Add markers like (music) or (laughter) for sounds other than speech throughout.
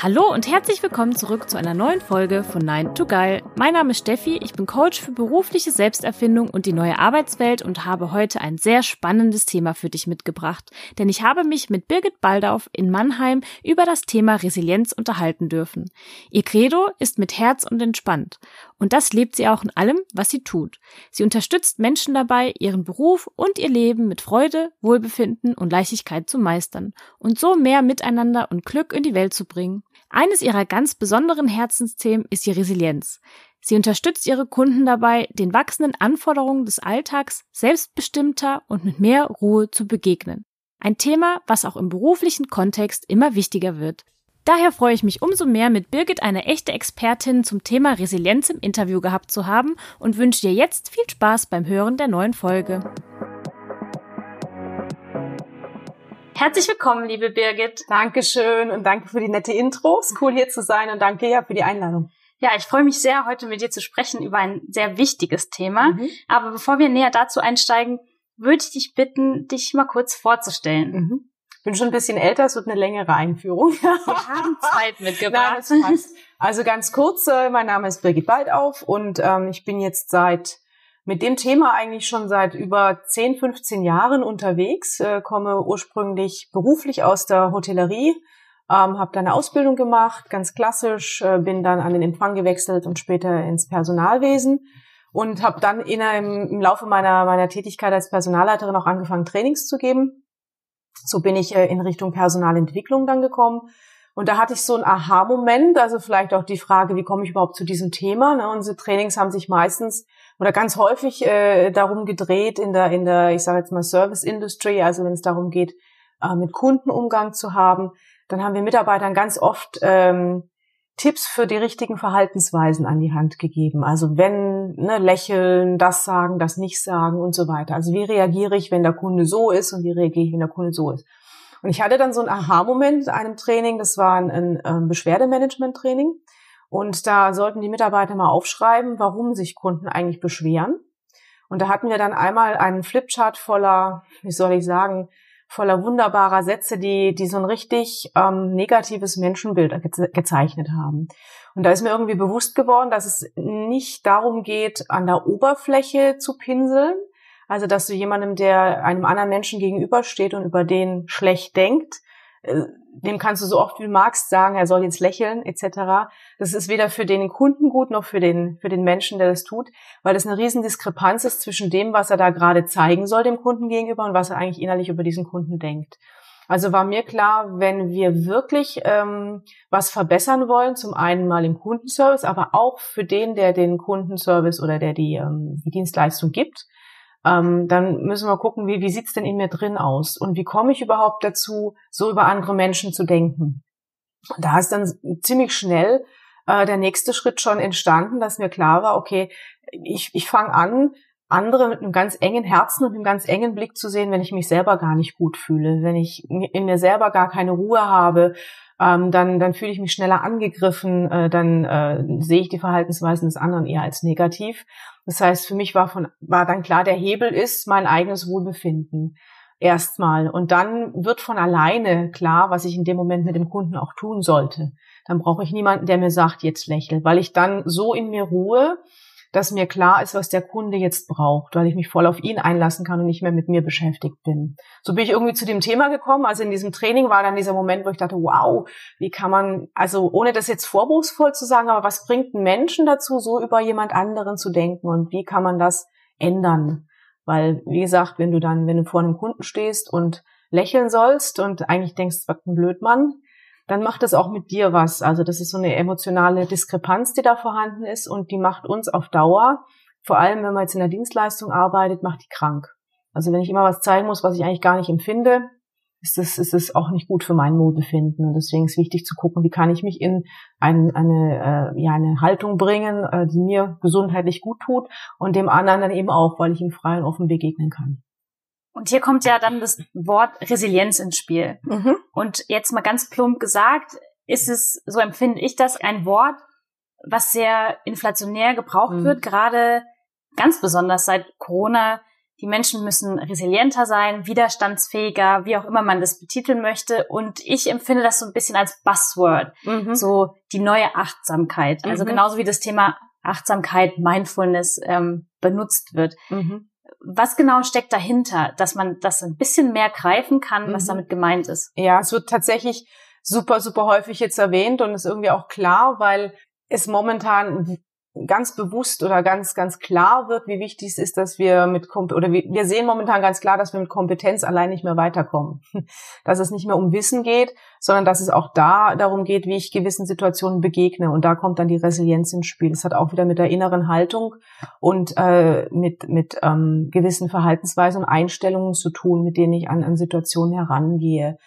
Hallo und herzlich willkommen zurück zu einer neuen Folge von Nein to Geil. Mein Name ist Steffi, ich bin Coach für berufliche Selbsterfindung und die neue Arbeitswelt und habe heute ein sehr spannendes Thema für dich mitgebracht, denn ich habe mich mit Birgit Baldauf in Mannheim über das Thema Resilienz unterhalten dürfen. Ihr Credo ist mit Herz und entspannt und das lebt sie auch in allem, was sie tut. Sie unterstützt Menschen dabei, ihren Beruf und ihr Leben mit Freude, Wohlbefinden und Leichtigkeit zu meistern und so mehr Miteinander und Glück in die Welt zu bringen. Eines ihrer ganz besonderen Herzensthemen ist die Resilienz. Sie unterstützt ihre Kunden dabei, den wachsenden Anforderungen des Alltags selbstbestimmter und mit mehr Ruhe zu begegnen. Ein Thema, was auch im beruflichen Kontext immer wichtiger wird. Daher freue ich mich umso mehr, mit Birgit eine echte Expertin zum Thema Resilienz im Interview gehabt zu haben und wünsche dir jetzt viel Spaß beim Hören der neuen Folge. Herzlich willkommen, liebe Birgit. Dankeschön und danke für die nette Intros. Cool hier zu sein und danke ja für die Einladung. Ja, ich freue mich sehr, heute mit dir zu sprechen über ein sehr wichtiges Thema. Mhm. Aber bevor wir näher dazu einsteigen, würde ich dich bitten, dich mal kurz vorzustellen. Mhm. Ich bin schon ein bisschen älter, es wird eine längere Einführung. Wir haben Zeit mitgebracht. Nein, also ganz kurz, äh, mein Name ist Birgit Baldauf und ähm, ich bin jetzt seit mit dem Thema eigentlich schon seit über 10, 15 Jahren unterwegs, äh, komme ursprünglich beruflich aus der Hotellerie, ähm, habe da eine Ausbildung gemacht, ganz klassisch, äh, bin dann an den Empfang gewechselt und später ins Personalwesen und habe dann in einem, im Laufe meiner, meiner Tätigkeit als Personalleiterin auch angefangen, Trainings zu geben. So bin ich äh, in Richtung Personalentwicklung dann gekommen. Und da hatte ich so einen Aha-Moment, also vielleicht auch die Frage, wie komme ich überhaupt zu diesem Thema? Ne? Unsere Trainings haben sich meistens oder ganz häufig äh, darum gedreht in der, in der, ich sage jetzt mal Service Industry, also wenn es darum geht, äh, mit Kundenumgang zu haben, dann haben wir Mitarbeitern ganz oft ähm, Tipps für die richtigen Verhaltensweisen an die Hand gegeben. Also wenn ne, lächeln, das sagen, das nicht sagen und so weiter. Also wie reagiere ich, wenn der Kunde so ist und wie reagiere ich, wenn der Kunde so ist. Und ich hatte dann so ein Aha-Moment in einem Training, das war ein, ein, ein Beschwerdemanagement-Training. Und da sollten die Mitarbeiter mal aufschreiben, warum sich Kunden eigentlich beschweren. Und da hatten wir dann einmal einen Flipchart voller, wie soll ich sagen, voller wunderbarer Sätze, die, die so ein richtig ähm, negatives Menschenbild ge gezeichnet haben. Und da ist mir irgendwie bewusst geworden, dass es nicht darum geht, an der Oberfläche zu pinseln, also dass du jemandem, der einem anderen Menschen gegenübersteht und über den schlecht denkt, dem kannst du so oft wie du magst sagen, er soll jetzt lächeln etc. Das ist weder für den Kunden gut noch für den für den Menschen, der das tut, weil das eine riesen Diskrepanz ist zwischen dem, was er da gerade zeigen soll dem Kunden gegenüber und was er eigentlich innerlich über diesen Kunden denkt. Also war mir klar, wenn wir wirklich ähm, was verbessern wollen, zum einen mal im Kundenservice, aber auch für den, der den Kundenservice oder der die, ähm, die Dienstleistung gibt, ähm, dann müssen wir gucken, wie, wie sieht's denn in mir drin aus und wie komme ich überhaupt dazu, so über andere Menschen zu denken. Und da ist dann ziemlich schnell äh, der nächste Schritt schon entstanden, dass mir klar war, okay, ich, ich fange an, andere mit einem ganz engen Herzen und einem ganz engen Blick zu sehen, wenn ich mich selber gar nicht gut fühle, wenn ich in mir selber gar keine Ruhe habe, ähm, dann, dann fühle ich mich schneller angegriffen, äh, dann äh, sehe ich die Verhaltensweisen des anderen eher als negativ. Das heißt, für mich war von, war dann klar, der Hebel ist mein eigenes Wohlbefinden. Erstmal. Und dann wird von alleine klar, was ich in dem Moment mit dem Kunden auch tun sollte. Dann brauche ich niemanden, der mir sagt, jetzt lächel, weil ich dann so in mir ruhe, dass mir klar ist, was der Kunde jetzt braucht, weil ich mich voll auf ihn einlassen kann und nicht mehr mit mir beschäftigt bin. So bin ich irgendwie zu dem Thema gekommen. Also in diesem Training war dann dieser Moment, wo ich dachte, wow, wie kann man, also ohne das jetzt vorwurfsvoll zu sagen, aber was bringt einen Menschen dazu, so über jemand anderen zu denken und wie kann man das ändern? Weil, wie gesagt, wenn du dann, wenn du vor einem Kunden stehst und lächeln sollst und eigentlich denkst, was ein Blödmann, dann macht es auch mit dir was. Also das ist so eine emotionale Diskrepanz, die da vorhanden ist und die macht uns auf Dauer, vor allem wenn man jetzt in der Dienstleistung arbeitet, macht die krank. Also wenn ich immer was zeigen muss, was ich eigentlich gar nicht empfinde, ist es, ist es auch nicht gut für mein Wohlbefinden. Und deswegen ist wichtig zu gucken, wie kann ich mich in ein, eine, äh, ja, eine Haltung bringen, äh, die mir gesundheitlich gut tut und dem anderen dann eben auch, weil ich ihm frei und offen begegnen kann. Und hier kommt ja dann das Wort Resilienz ins Spiel. Mhm. Und jetzt mal ganz plump gesagt, ist es, so empfinde ich das, ein Wort, was sehr inflationär gebraucht mhm. wird, gerade ganz besonders seit Corona. Die Menschen müssen resilienter sein, widerstandsfähiger, wie auch immer man das betiteln möchte. Und ich empfinde das so ein bisschen als Buzzword, mhm. so die neue Achtsamkeit. Also mhm. genauso wie das Thema Achtsamkeit, Mindfulness ähm, benutzt wird. Mhm. Was genau steckt dahinter, dass man das ein bisschen mehr greifen kann, was mhm. damit gemeint ist? Ja, es wird tatsächlich super, super häufig jetzt erwähnt und ist irgendwie auch klar, weil es momentan ganz bewusst oder ganz, ganz klar wird, wie wichtig es ist, dass wir mit, oder wir sehen momentan ganz klar, dass wir mit Kompetenz allein nicht mehr weiterkommen. (laughs) Dass es nicht mehr um Wissen geht, sondern dass es auch da darum geht, wie ich gewissen Situationen begegne. Und da kommt dann die Resilienz ins Spiel. Das hat auch wieder mit der inneren Haltung und äh, mit, mit ähm, gewissen Verhaltensweisen und Einstellungen zu tun, mit denen ich an, an Situationen herangehe.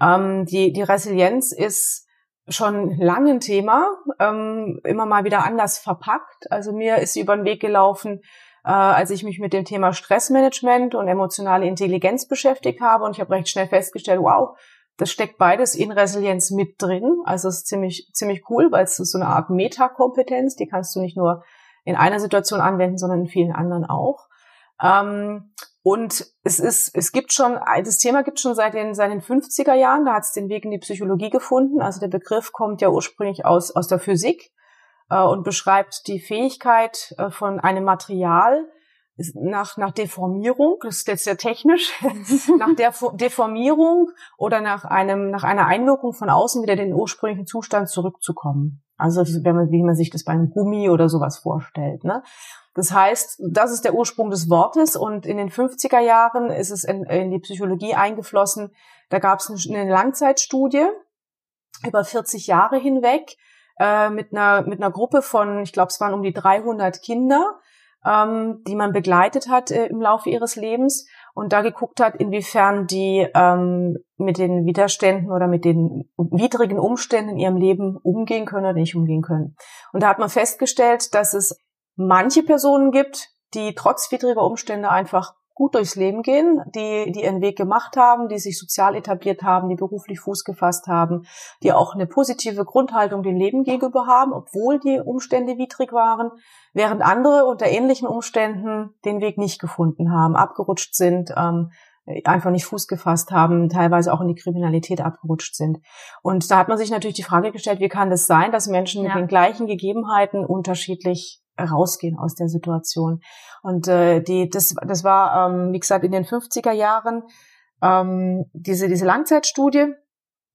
Ähm, die, die Resilienz ist schon lange ein Thema, ähm, immer mal wieder anders verpackt. Also mir ist sie über den Weg gelaufen, äh, als ich mich mit dem Thema Stressmanagement und emotionale Intelligenz beschäftigt habe. Und ich habe recht schnell festgestellt, wow, das steckt beides in Resilienz mit drin. Also es ist ziemlich, ziemlich cool, weil es ist so eine Art Metakompetenz, die kannst du nicht nur in einer Situation anwenden, sondern in vielen anderen auch. Ähm, und es ist, es gibt schon, das Thema gibt schon seit den, seit den 50er Jahren, da hat es den Weg in die Psychologie gefunden. Also der Begriff kommt ja ursprünglich aus, aus der Physik äh, und beschreibt die Fähigkeit äh, von einem Material, nach, nach Deformierung, das ist jetzt sehr technisch, (laughs) nach der Deformierung oder nach einem, nach einer Einwirkung von außen wieder in den ursprünglichen Zustand zurückzukommen. Also wenn man, wie man sich das bei einem Gummi oder sowas vorstellt. Ne? Das heißt, das ist der Ursprung des Wortes und in den 50er Jahren ist es in, in die Psychologie eingeflossen. Da gab es eine Langzeitstudie über 40 Jahre hinweg äh, mit einer mit einer Gruppe von, ich glaube, es waren um die 300 Kinder, ähm, die man begleitet hat äh, im Laufe ihres Lebens und da geguckt hat, inwiefern die ähm, mit den Widerständen oder mit den widrigen Umständen in ihrem Leben umgehen können oder nicht umgehen können. Und da hat man festgestellt, dass es manche Personen gibt, die trotz widriger Umstände einfach gut durchs Leben gehen, die, die ihren Weg gemacht haben, die sich sozial etabliert haben, die beruflich Fuß gefasst haben, die auch eine positive Grundhaltung dem Leben gegenüber haben, obwohl die Umstände widrig waren, während andere unter ähnlichen Umständen den Weg nicht gefunden haben, abgerutscht sind, ähm, einfach nicht Fuß gefasst haben, teilweise auch in die Kriminalität abgerutscht sind. Und da hat man sich natürlich die Frage gestellt, wie kann das sein, dass Menschen ja. mit den gleichen Gegebenheiten unterschiedlich rausgehen aus der Situation. Und äh, die, das, das war, ähm, wie gesagt, in den 50er Jahren ähm, diese, diese Langzeitstudie.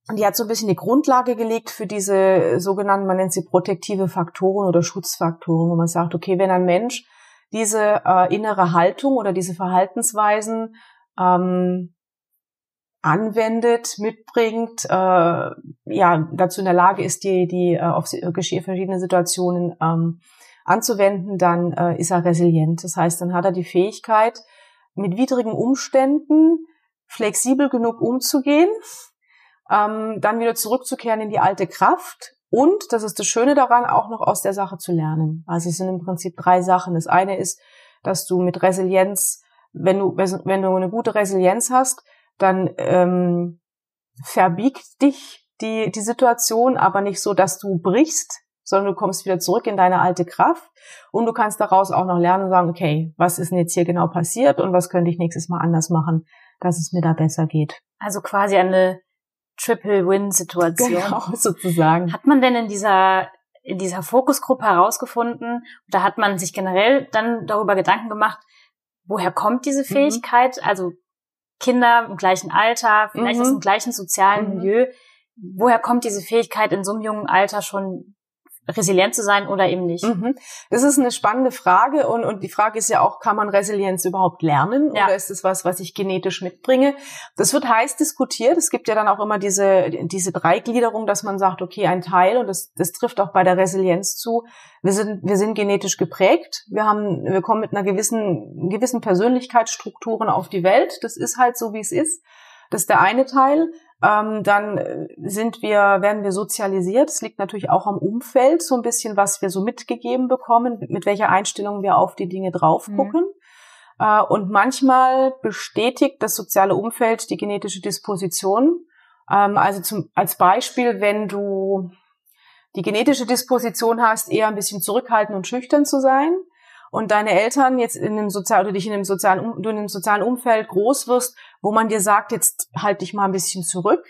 Und die hat so ein bisschen die Grundlage gelegt für diese sogenannten, man nennt sie protektive Faktoren oder Schutzfaktoren, wo man sagt, okay, wenn ein Mensch diese äh, innere Haltung oder diese Verhaltensweisen ähm, anwendet, mitbringt, äh, ja, dazu in der Lage ist, die, die äh, auf verschiedene Situationen ähm, anzuwenden, dann äh, ist er resilient. Das heißt, dann hat er die Fähigkeit, mit widrigen Umständen flexibel genug umzugehen, ähm, dann wieder zurückzukehren in die alte Kraft und, das ist das Schöne daran, auch noch aus der Sache zu lernen. Also es sind im Prinzip drei Sachen. Das eine ist, dass du mit Resilienz, wenn du, wenn du eine gute Resilienz hast, dann ähm, verbiegt dich die, die Situation, aber nicht so, dass du brichst, sondern du kommst wieder zurück in deine alte Kraft und du kannst daraus auch noch lernen und sagen, okay, was ist denn jetzt hier genau passiert und was könnte ich nächstes Mal anders machen, dass es mir da besser geht. Also quasi eine Triple-Win-Situation. Genau, (laughs) sozusagen. Hat man denn in dieser in dieser Fokusgruppe herausgefunden, da hat man sich generell dann darüber Gedanken gemacht, woher kommt diese mhm. Fähigkeit? Mhm. Also Kinder im gleichen Alter, vielleicht mhm. aus dem gleichen sozialen mhm. Milieu. Woher kommt diese Fähigkeit in so einem jungen Alter schon resilient zu sein oder eben nicht? Mhm. Das ist eine spannende Frage und, und die Frage ist ja auch, kann man Resilienz überhaupt lernen ja. oder ist es was, was ich genetisch mitbringe? Das wird heiß diskutiert. Es gibt ja dann auch immer diese, diese Dreigliederung, dass man sagt, okay, ein Teil und das, das trifft auch bei der Resilienz zu. Wir sind, wir sind genetisch geprägt. Wir haben, wir kommen mit einer gewissen, gewissen Persönlichkeitsstrukturen auf die Welt. Das ist halt so, wie es ist. Das ist der eine Teil. Ähm, dann äh, sind wir, werden wir sozialisiert. Es liegt natürlich auch am Umfeld, so ein bisschen, was wir so mitgegeben bekommen, mit welcher Einstellung wir auf die Dinge drauf gucken. Mhm. Äh, und manchmal bestätigt das soziale Umfeld die genetische Disposition. Ähm, also zum, als Beispiel, wenn du die genetische Disposition hast, eher ein bisschen zurückhaltend und schüchtern zu sein, und deine Eltern jetzt in einem sozialen, oder dich in einem sozialen, du in einem sozialen Umfeld groß wirst, wo man dir sagt, jetzt halt dich mal ein bisschen zurück,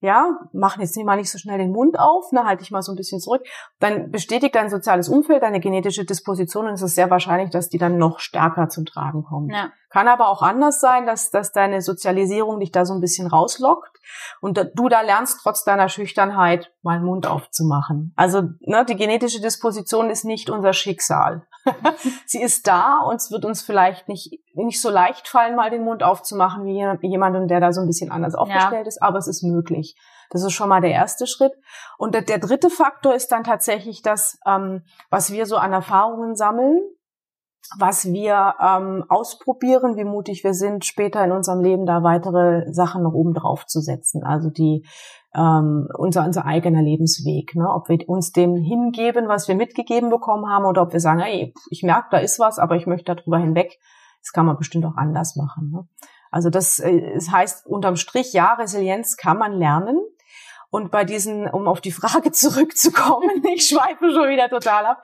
ja, mach jetzt mal nicht so schnell den Mund auf, ne, halt dich mal so ein bisschen zurück, dann bestätigt dein soziales Umfeld deine genetische Disposition und es ist sehr wahrscheinlich, dass die dann noch stärker zum Tragen kommt. Ja. Kann aber auch anders sein, dass, dass deine Sozialisierung dich da so ein bisschen rauslockt und du da lernst, trotz deiner Schüchternheit mal den Mund aufzumachen. Also ne, die genetische Disposition ist nicht unser Schicksal. (laughs) Sie ist da und es wird uns vielleicht nicht, nicht so leicht fallen, mal den Mund aufzumachen wie jemandem, der da so ein bisschen anders aufgestellt ja. ist, aber es ist möglich. Das ist schon mal der erste Schritt. Und der, der dritte Faktor ist dann tatsächlich das, ähm, was wir so an Erfahrungen sammeln was wir ähm, ausprobieren, wie mutig wir sind, später in unserem Leben da weitere Sachen noch oben drauf zu setzen. Also die ähm, unser, unser eigener Lebensweg. Ne? Ob wir uns dem hingeben, was wir mitgegeben bekommen haben, oder ob wir sagen, hey, ich merke, da ist was, aber ich möchte darüber hinweg. Das kann man bestimmt auch anders machen. Ne? Also das, äh, das heißt unterm Strich, ja, Resilienz kann man lernen. Und bei diesen, um auf die Frage (laughs) zurückzukommen, ich schweife schon wieder total ab,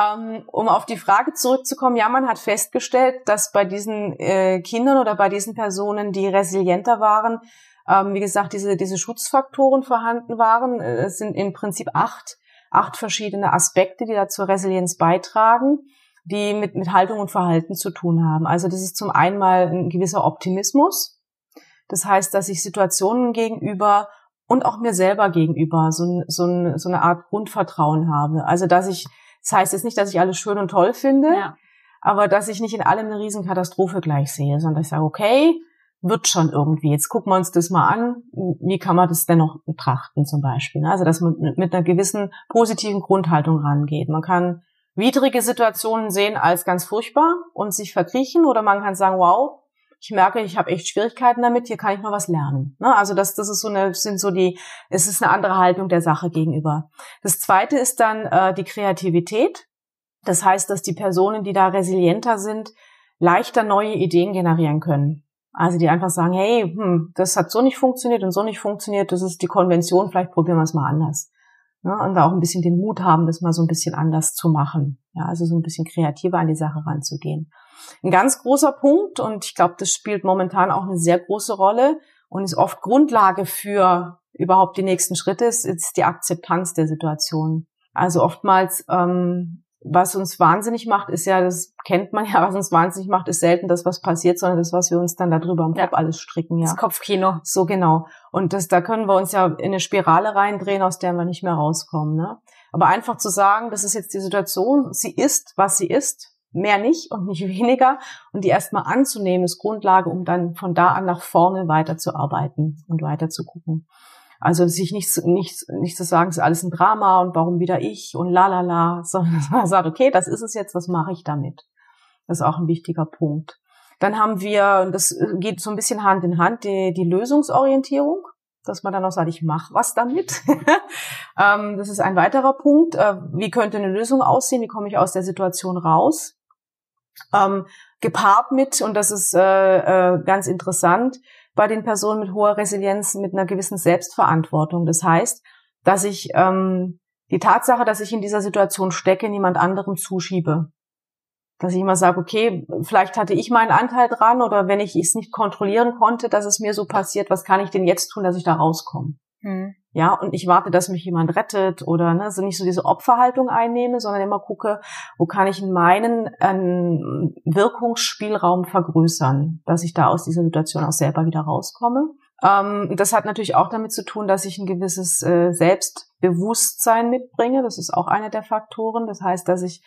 ähm, um auf die Frage zurückzukommen, ja, man hat festgestellt, dass bei diesen äh, Kindern oder bei diesen Personen, die resilienter waren, ähm, wie gesagt, diese, diese Schutzfaktoren vorhanden waren. Äh, es sind im Prinzip acht, acht verschiedene Aspekte, die da zur Resilienz beitragen die mit, mit Haltung und Verhalten zu tun haben. Also das ist zum einen mal ein gewisser Optimismus. Das heißt, dass ich Situationen gegenüber und auch mir selber gegenüber so, so, so eine Art Grundvertrauen habe. Also dass ich, das heißt jetzt nicht, dass ich alles schön und toll finde, ja. aber dass ich nicht in allem eine Riesenkatastrophe gleich sehe, sondern dass ich sage, okay, wird schon irgendwie. Jetzt gucken wir uns das mal an. Wie kann man das denn noch betrachten zum Beispiel? Also dass man mit einer gewissen positiven Grundhaltung rangeht. Man kann widrige Situationen sehen als ganz furchtbar und sich verkriechen oder man kann sagen, wow, ich merke, ich habe echt Schwierigkeiten damit, hier kann ich mal was lernen. Ne? Also das, das ist so eine, sind so die, es ist eine andere Haltung der Sache gegenüber. Das zweite ist dann äh, die Kreativität. Das heißt, dass die Personen, die da resilienter sind, leichter neue Ideen generieren können. Also die einfach sagen, hey, hm, das hat so nicht funktioniert und so nicht funktioniert, das ist die Konvention, vielleicht probieren wir es mal anders. Ja, und da auch ein bisschen den Mut haben, das mal so ein bisschen anders zu machen. Ja, also so ein bisschen kreativer an die Sache ranzugehen. Ein ganz großer Punkt, und ich glaube, das spielt momentan auch eine sehr große Rolle und ist oft Grundlage für überhaupt die nächsten Schritte, ist, ist die Akzeptanz der Situation. Also oftmals, ähm, was uns wahnsinnig macht, ist ja, das kennt man ja, (laughs) was uns wahnsinnig macht, ist selten das, was passiert, sondern das, was wir uns dann darüber im Kopf alles stricken. Ja. Das Kopfkino. So genau. Und das, da können wir uns ja in eine Spirale reindrehen, aus der wir nicht mehr rauskommen. Ne? Aber einfach zu sagen, das ist jetzt die Situation, sie ist, was sie ist, mehr nicht und nicht (laughs) weniger. Und die erstmal anzunehmen, ist Grundlage, um dann von da an nach vorne weiterzuarbeiten und weiter zu gucken. Also sich nicht, nicht, nicht zu sagen, es ist alles ein Drama und warum wieder ich und la la la, (laughs) sondern man sagt, okay, das ist es jetzt, was mache ich damit? Das ist auch ein wichtiger Punkt. Dann haben wir, und das geht so ein bisschen Hand in Hand, die, die Lösungsorientierung, dass man dann auch sagt, ich mache was damit. (laughs) ähm, das ist ein weiterer Punkt. Äh, wie könnte eine Lösung aussehen? Wie komme ich aus der Situation raus? ähm, gepaart mit, und das ist äh, äh, ganz interessant, bei den Personen mit hoher Resilienz mit einer gewissen Selbstverantwortung. Das heißt, dass ich ähm, die Tatsache, dass ich in dieser Situation stecke, niemand anderem zuschiebe. Dass ich immer sage, okay, vielleicht hatte ich meinen Anteil dran oder wenn ich es nicht kontrollieren konnte, dass es mir so passiert, was kann ich denn jetzt tun, dass ich da rauskomme? Hm. Ja, und ich warte, dass mich jemand rettet oder ne, also nicht so diese Opferhaltung einnehme, sondern immer gucke, wo kann ich in meinen ähm, Wirkungsspielraum vergrößern, dass ich da aus dieser Situation auch selber wieder rauskomme. Ähm, das hat natürlich auch damit zu tun, dass ich ein gewisses äh, Selbstbewusstsein mitbringe. Das ist auch einer der Faktoren. Das heißt, dass ich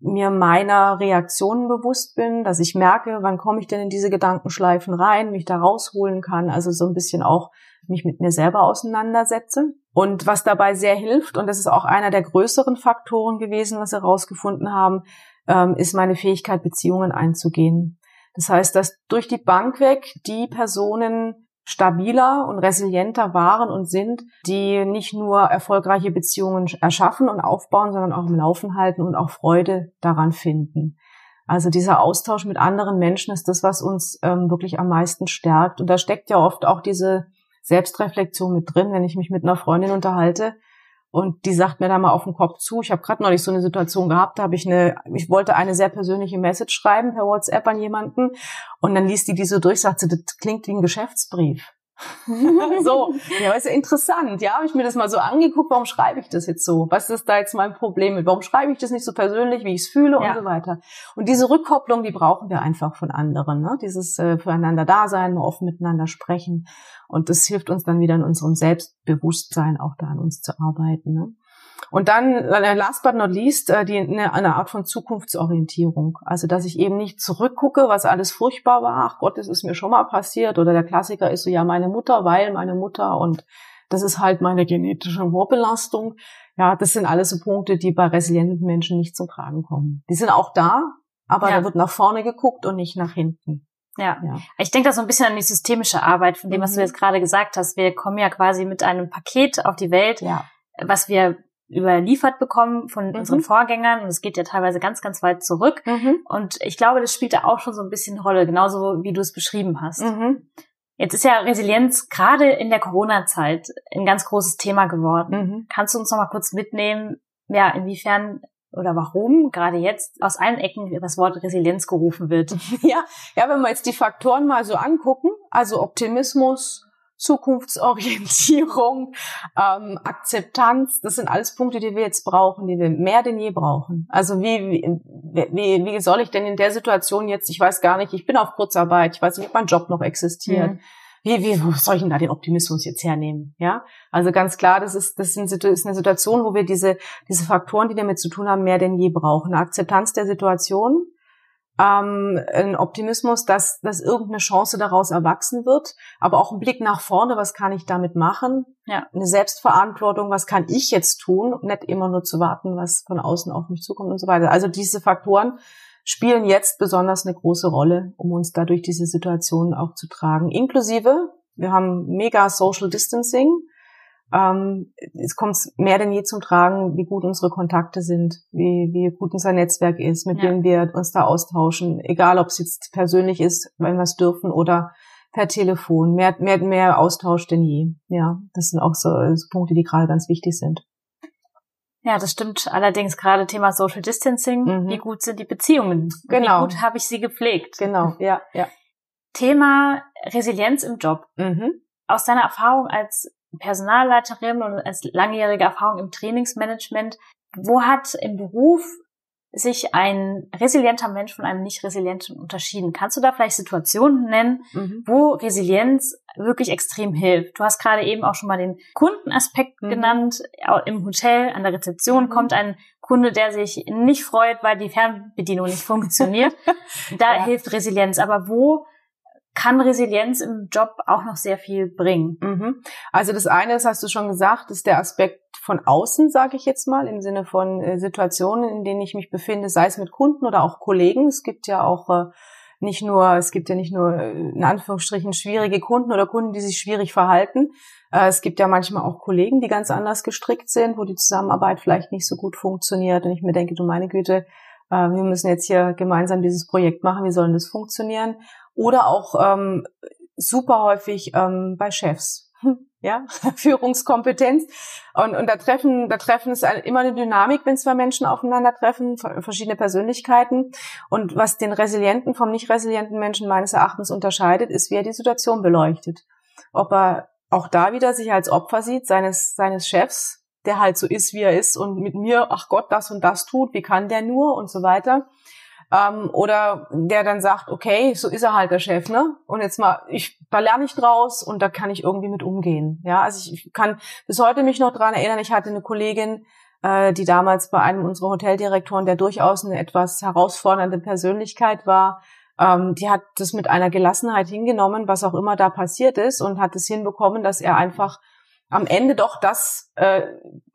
mir meiner Reaktionen bewusst bin, dass ich merke, wann komme ich denn in diese Gedankenschleifen rein, mich da rausholen kann, also so ein bisschen auch mich mit mir selber auseinandersetze. Und was dabei sehr hilft, und das ist auch einer der größeren Faktoren gewesen, was wir herausgefunden haben, ähm, ist meine Fähigkeit, Beziehungen einzugehen. Das heißt, dass durch die Bank weg die Personen stabiler und resilienter waren und sind, die nicht nur erfolgreiche Beziehungen erschaffen und aufbauen, sondern auch im Laufen halten und auch Freude daran finden. Also dieser Austausch mit anderen Menschen ist das, was uns ähm, wirklich am meisten stärkt. Und da steckt ja oft auch diese Selbstreflexion mit drin, wenn ich mich mit einer Freundin unterhalte und die sagt mir da mal auf den Kopf zu. Ich habe gerade neulich so eine Situation gehabt, da habe ich eine, ich wollte eine sehr persönliche Message schreiben per WhatsApp an jemanden und dann liest die diese durch, sagt sie, das klingt wie ein Geschäftsbrief. (laughs) so, ja, ist ja interessant. Ja, habe ich mir das mal so angeguckt, warum schreibe ich das jetzt so? Was ist da jetzt mein Problem mit? Warum schreibe ich das nicht so persönlich, wie ich es fühle ja. und so weiter? Und diese Rückkopplung, die brauchen wir einfach von anderen. Ne? Dieses äh, füreinander Dasein, mal offen miteinander sprechen. Und das hilft uns dann wieder in unserem Selbstbewusstsein auch da an uns zu arbeiten. Ne? Und dann, äh, last but not least, äh, die, eine, eine Art von Zukunftsorientierung. Also, dass ich eben nicht zurückgucke, was alles furchtbar war. Ach Gott, das ist mir schon mal passiert. Oder der Klassiker ist so, ja, meine Mutter, weil meine Mutter und das ist halt meine genetische Vorbelastung. Ja, das sind alles so Punkte, die bei resilienten Menschen nicht zum Tragen kommen. Die sind auch da, aber ja. da wird nach vorne geguckt und nicht nach hinten. Ja. ja. Ich denke da so ein bisschen an die systemische Arbeit, von dem, was du mhm. jetzt gerade gesagt hast. Wir kommen ja quasi mit einem Paket auf die Welt, ja. was wir überliefert bekommen von mhm. unseren Vorgängern und es geht ja teilweise ganz, ganz weit zurück. Mhm. Und ich glaube, das spielt da auch schon so ein bisschen Rolle, genauso wie du es beschrieben hast. Mhm. Jetzt ist ja Resilienz gerade in der Corona-Zeit ein ganz großes Thema geworden. Mhm. Kannst du uns noch mal kurz mitnehmen, ja, inwiefern oder warum gerade jetzt aus allen Ecken das Wort Resilienz gerufen wird? (laughs) Ja, ja, wenn wir jetzt die Faktoren mal so angucken, also Optimismus, Zukunftsorientierung, (laughs) ähm, Akzeptanz, das sind alles Punkte, die wir jetzt brauchen, die wir mehr denn je brauchen. Also wie, wie, wie, soll ich denn in der Situation jetzt, ich weiß gar nicht, ich bin auf Kurzarbeit, ich weiß nicht, ob mein Job noch existiert. Mhm. Wie, wie wo soll ich denn da den Optimismus jetzt hernehmen? Ja, also ganz klar, das ist das ist eine Situation, wo wir diese diese Faktoren, die damit zu tun haben, mehr denn je brauchen. Eine Akzeptanz der Situation, ähm, ein Optimismus, dass, dass irgendeine Chance daraus erwachsen wird, aber auch ein Blick nach vorne, was kann ich damit machen? Ja. Eine Selbstverantwortung, was kann ich jetzt tun? Nicht immer nur zu warten, was von außen auf mich zukommt und so weiter. Also diese Faktoren spielen jetzt besonders eine große Rolle, um uns dadurch diese Situation auch zu tragen. Inklusive, wir haben mega Social Distancing ähm, es kommt mehr denn je zum Tragen, wie gut unsere Kontakte sind, wie, wie gut unser Netzwerk ist, mit ja. wem wir uns da austauschen, egal ob es jetzt persönlich ist, wenn wir es dürfen, oder per Telefon. Mehr, mehr, mehr Austausch denn je. Ja, das sind auch so, so Punkte, die gerade ganz wichtig sind. Ja, das stimmt. Allerdings gerade Thema Social Distancing. Mhm. Wie gut sind die Beziehungen? Genau. Wie gut habe ich sie gepflegt? Genau, ja, ja. Thema Resilienz im Job. Mhm. Aus deiner Erfahrung als Personalleiterin und als langjährige Erfahrung im Trainingsmanagement, wo hat im Beruf sich ein resilienter Mensch von einem nicht resilienten unterschieden? Kannst du da vielleicht Situationen nennen, mhm. wo Resilienz wirklich extrem hilft? Du hast gerade eben auch schon mal den Kundenaspekt mhm. genannt. Im Hotel, an der Rezeption mhm. kommt ein Kunde, der sich nicht freut, weil die Fernbedienung nicht funktioniert. (laughs) da ja. hilft Resilienz. Aber wo kann Resilienz im Job auch noch sehr viel bringen. Mhm. Also das eine, das hast du schon gesagt, ist der Aspekt von außen, sage ich jetzt mal, im Sinne von äh, Situationen, in denen ich mich befinde, sei es mit Kunden oder auch Kollegen. Es gibt ja auch äh, nicht nur, es gibt ja nicht nur äh, in Anführungsstrichen schwierige Kunden oder Kunden, die sich schwierig verhalten. Es gibt ja manchmal auch Kollegen, die ganz anders gestrickt sind, wo die Zusammenarbeit vielleicht nicht so gut funktioniert. Und ich mir denke, du meine Güte, wir müssen jetzt hier gemeinsam dieses Projekt machen, wie soll das funktionieren? Oder auch ähm, super häufig ähm, bei Chefs. (laughs) Ja, (laughs) Führungskompetenz. Und, und da treffen, da treffen es immer eine Dynamik, wenn zwei Menschen aufeinandertreffen, verschiedene Persönlichkeiten. Und was den resilienten vom nicht resilienten Menschen meines Erachtens unterscheidet, ist, wie er die Situation beleuchtet. Ob er auch da wieder sich als Opfer sieht, seines, seines Chefs, der halt so ist, wie er ist und mit mir, ach Gott, das und das tut, wie kann der nur und so weiter ähm, oder der dann sagt, okay, so ist er halt der Chef, ne? Und jetzt mal, ich, da lerne ich draus und da kann ich irgendwie mit umgehen. Ja, also ich, kann bis heute mich noch dran erinnern, ich hatte eine Kollegin, äh, die damals bei einem unserer Hoteldirektoren, der durchaus eine etwas herausfordernde Persönlichkeit war, ähm, die hat das mit einer Gelassenheit hingenommen, was auch immer da passiert ist, und hat es hinbekommen, dass er einfach am Ende doch das, äh,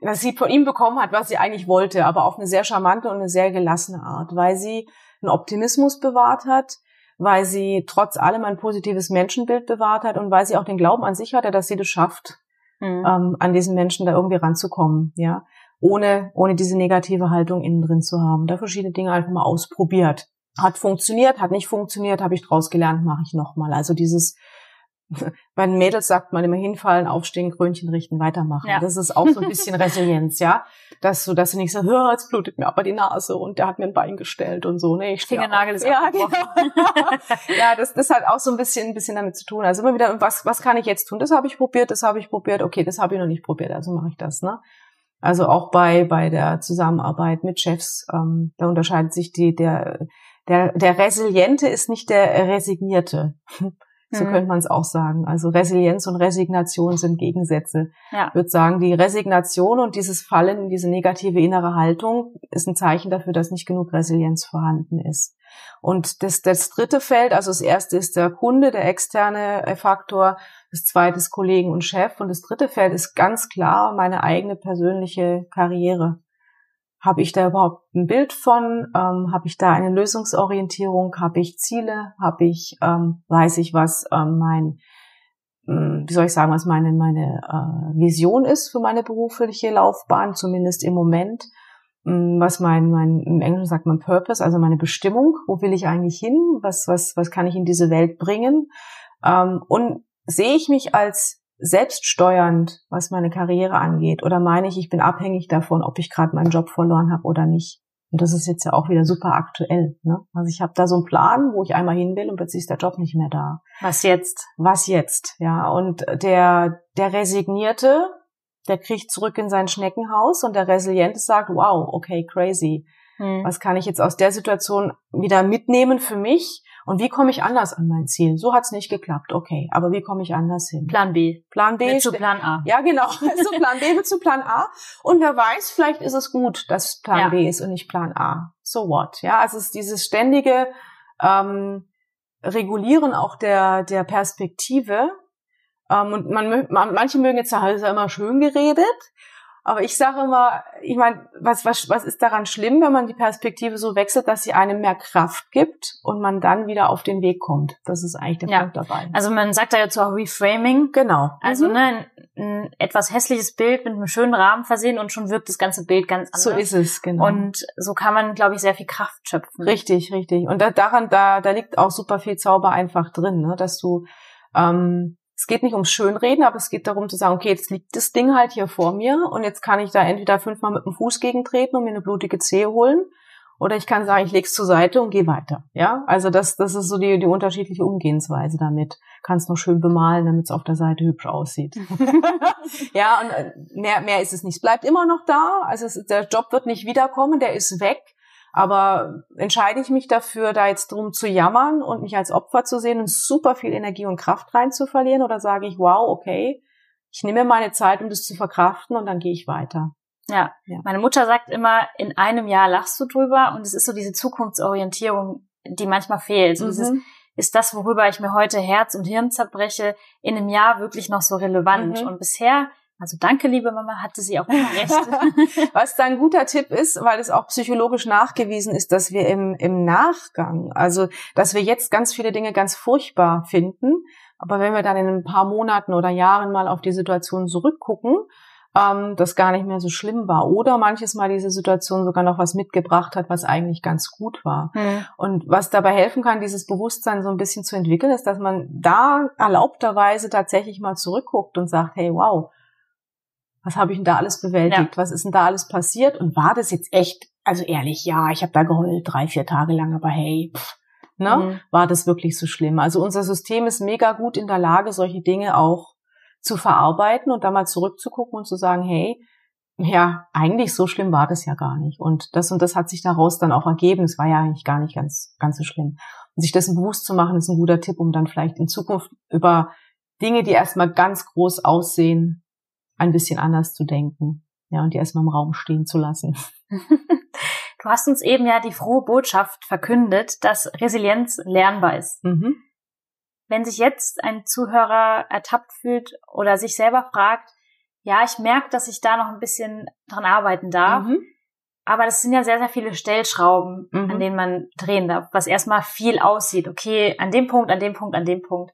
was sie von ihm bekommen hat, was sie eigentlich wollte, aber auf eine sehr charmante und eine sehr gelassene Art, weil sie einen Optimismus bewahrt hat, weil sie trotz allem ein positives Menschenbild bewahrt hat und weil sie auch den Glauben an sich hatte, dass sie das schafft, mhm. ähm, an diesen Menschen da irgendwie ranzukommen, ja, ohne ohne diese negative Haltung innen drin zu haben. Da verschiedene Dinge einfach mal ausprobiert. Hat funktioniert, hat nicht funktioniert, habe ich draus gelernt, mache ich nochmal. Also dieses (laughs) bei den Mädels sagt man immer hinfallen, aufstehen, Krönchen richten, weitermachen. Ja. Das ist auch so ein bisschen (laughs) Resilienz, ja. Dass du, dass du nicht so, hör, jetzt blutet mir aber die Nase und der hat mir ein Bein gestellt und so. Nee, ich Fingernagel ist ja, genau. (laughs) ja, das, das hat auch so ein bisschen, ein bisschen damit zu tun. Also immer wieder, was, was kann ich jetzt tun? Das habe ich probiert, das habe ich probiert, okay, das habe ich noch nicht probiert, also mache ich das, ne? Also auch bei, bei der Zusammenarbeit mit Chefs, ähm, da unterscheidet sich die, der, der, der Resiliente ist nicht der Resignierte. So könnte man es auch sagen. Also Resilienz und Resignation sind Gegensätze. Ja. Ich würde sagen, die Resignation und dieses Fallen in diese negative innere Haltung ist ein Zeichen dafür, dass nicht genug Resilienz vorhanden ist. Und das, das dritte Feld, also das erste ist der Kunde, der externe äh, Faktor, das zweite ist Kollegen und Chef und das dritte Feld ist ganz klar meine eigene persönliche Karriere. Habe ich da überhaupt ein Bild von? Ähm, habe ich da eine Lösungsorientierung? Habe ich Ziele? Habe ich, ähm, weiß ich, was ähm, mein, hm, wie soll ich sagen, was meine, meine äh, Vision ist für meine berufliche Laufbahn, zumindest im Moment? Hm, was mein, mein, im Englischen sagt man Purpose, also meine Bestimmung. Wo will ich eigentlich hin? Was, was, was kann ich in diese Welt bringen? Ähm, und sehe ich mich als selbststeuernd, was meine Karriere angeht? Oder meine ich, ich bin abhängig davon, ob ich gerade meinen Job verloren habe oder nicht? Und das ist jetzt ja auch wieder super aktuell. Ne? Also ich habe da so einen Plan, wo ich einmal hin will und plötzlich ist der Job nicht mehr da. Was jetzt? Was jetzt? Ja. Und der der resignierte, der kriegt zurück in sein Schneckenhaus und der Resiliente sagt, wow, okay, crazy. Hm. Was kann ich jetzt aus der Situation wieder mitnehmen für mich? Und wie komme ich anders an mein Ziel? So hat's nicht geklappt, okay. Aber wie komme ich anders hin? Plan B. Plan B. zu Plan A. Ja, genau. (laughs) Also Plan B wird zu Plan A. Und wer weiß, vielleicht ist es gut, dass Plan ja. B ist und nicht Plan A. So what? Ja, also es ist dieses ständige ähm, Regulieren auch der, der Perspektive. Ähm, und man, man, manche mögen jetzt sagen, ist ja immer schön geredet. Aber ich sage immer, ich meine, was, was, was ist daran schlimm, wenn man die Perspektive so wechselt, dass sie einem mehr Kraft gibt und man dann wieder auf den Weg kommt? Das ist eigentlich der ja. Punkt dabei. Also man sagt da jetzt auch Reframing. Genau. Also mhm. ne, ein, ein etwas hässliches Bild mit einem schönen Rahmen versehen und schon wirkt das ganze Bild ganz anders. So ist es, genau. Und so kann man, glaube ich, sehr viel Kraft schöpfen. Richtig, richtig. Und da, daran, da, da liegt auch super viel Zauber einfach drin, ne? dass du ähm, es geht nicht ums Schönreden, aber es geht darum zu sagen, okay, jetzt liegt das Ding halt hier vor mir und jetzt kann ich da entweder fünfmal mit dem Fuß gegentreten und mir eine blutige Zehe holen oder ich kann sagen, ich leg's zur Seite und gehe weiter. Ja, also das, das ist so die, die unterschiedliche Umgehensweise damit. Kannst noch schön bemalen, damit es auf der Seite hübsch aussieht. (laughs) ja, und äh, mehr, mehr ist es nicht. Es bleibt immer noch da. Also es, der Job wird nicht wiederkommen, der ist weg. Aber entscheide ich mich dafür, da jetzt drum zu jammern und mich als Opfer zu sehen und super viel Energie und Kraft rein zu verlieren? Oder sage ich, wow, okay, ich nehme mir meine Zeit, um das zu verkraften und dann gehe ich weiter. Ja. ja. Meine Mutter sagt immer, in einem Jahr lachst du drüber und es ist so diese Zukunftsorientierung, die manchmal fehlt. Mhm. dieses, ist das, worüber ich mir heute Herz und Hirn zerbreche, in einem Jahr wirklich noch so relevant? Mhm. Und bisher also danke, liebe Mama, hatte sie auch immer recht. (laughs) Was da ein guter Tipp ist, weil es auch psychologisch nachgewiesen ist, dass wir im, im Nachgang, also dass wir jetzt ganz viele Dinge ganz furchtbar finden, aber wenn wir dann in ein paar Monaten oder Jahren mal auf die Situation zurückgucken, ähm, das gar nicht mehr so schlimm war. Oder manches Mal diese Situation sogar noch was mitgebracht hat, was eigentlich ganz gut war. Mhm. Und was dabei helfen kann, dieses Bewusstsein so ein bisschen zu entwickeln, ist, dass man da erlaubterweise tatsächlich mal zurückguckt und sagt, hey, wow, was habe ich denn da alles bewältigt? Ja. Was ist denn da alles passiert? Und war das jetzt echt, also ehrlich, ja, ich habe da geheult drei, vier Tage lang, aber hey, pff, ne, mhm. war das wirklich so schlimm? Also unser System ist mega gut in der Lage, solche Dinge auch zu verarbeiten und da mal zurückzugucken und zu sagen, hey, ja, eigentlich so schlimm war das ja gar nicht. Und das und das hat sich daraus dann auch ergeben. Es war ja eigentlich gar nicht ganz, ganz so schlimm. Und sich dessen bewusst zu machen, ist ein guter Tipp, um dann vielleicht in Zukunft über Dinge, die erstmal ganz groß aussehen, ein bisschen anders zu denken. Ja, und die erstmal im Raum stehen zu lassen. (laughs) Du hast uns eben ja die frohe Botschaft verkündet, dass Resilienz lernbar ist. Mhm. Wenn sich jetzt ein Zuhörer ertappt fühlt oder sich selber fragt, ja, ich merke, dass ich da noch ein bisschen dran arbeiten darf, mhm. aber das sind ja sehr, sehr viele Stellschrauben, mhm. an denen man drehen darf, was erstmal viel aussieht. Okay, an dem Punkt, an dem Punkt, an dem Punkt.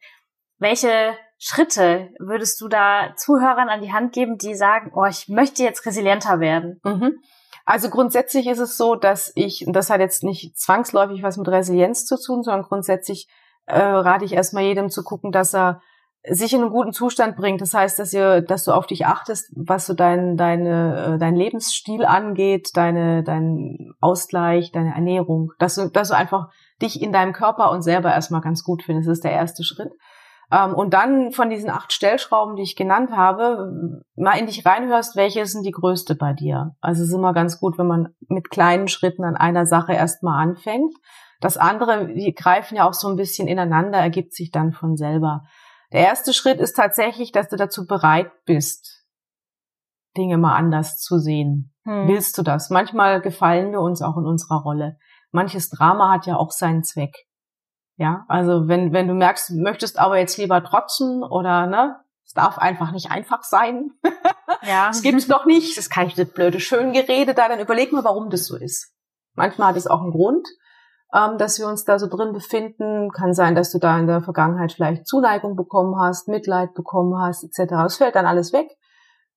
Welche Schritte würdest du da Zuhörern an die Hand geben, die sagen, oh, ich möchte jetzt resilienter werden? Mhm. Also grundsätzlich ist es so, dass ich, und das hat jetzt nicht zwangsläufig was mit Resilienz zu tun, sondern grundsätzlich äh, rate ich erstmal jedem zu gucken, dass er sich in einen guten Zustand bringt. Das heißt, dass ihr, dass du auf dich achtest, was so dein, deine, äh, dein Lebensstil angeht, deine, dein Ausgleich, deine Ernährung, dass du, dass du einfach dich in deinem Körper und selber erstmal ganz gut findest. Das ist der erste Schritt. Ähm, und dann von diesen acht Stellschrauben, die ich genannt habe, mal in dich reinhörst, welche sind die größte bei dir. Also es ist immer ganz gut, wenn man mit kleinen Schritten an einer Sache erstmal anfängt. Das andere, die greifen ja auch so ein bisschen ineinander, ergibt sich dann von selber. Der erste Schritt ist tatsächlich, dass du dazu bereit bist, Dinge mal anders zu sehen. Hm. Willst du das? Manchmal gefallen wir uns auch in unserer Rolle. Manches Drama hat ja auch seinen Zweck. Ja, also wenn, wenn du merkst, du möchtest aber jetzt lieber trotzen oder, ne, es darf einfach nicht einfach sein. (laughs) Ja. Es gibt doch nicht, das kann ich das blöde Schöngerede da, dann überleg mal, warum das so ist. Manchmal hat es auch einen Grund, ähm, dass wir uns da so drin befinden. Kann sein, dass du da in der Vergangenheit vielleicht Zuneigung bekommen hast, Mitleid bekommen hast, etc. Es fällt dann alles weg.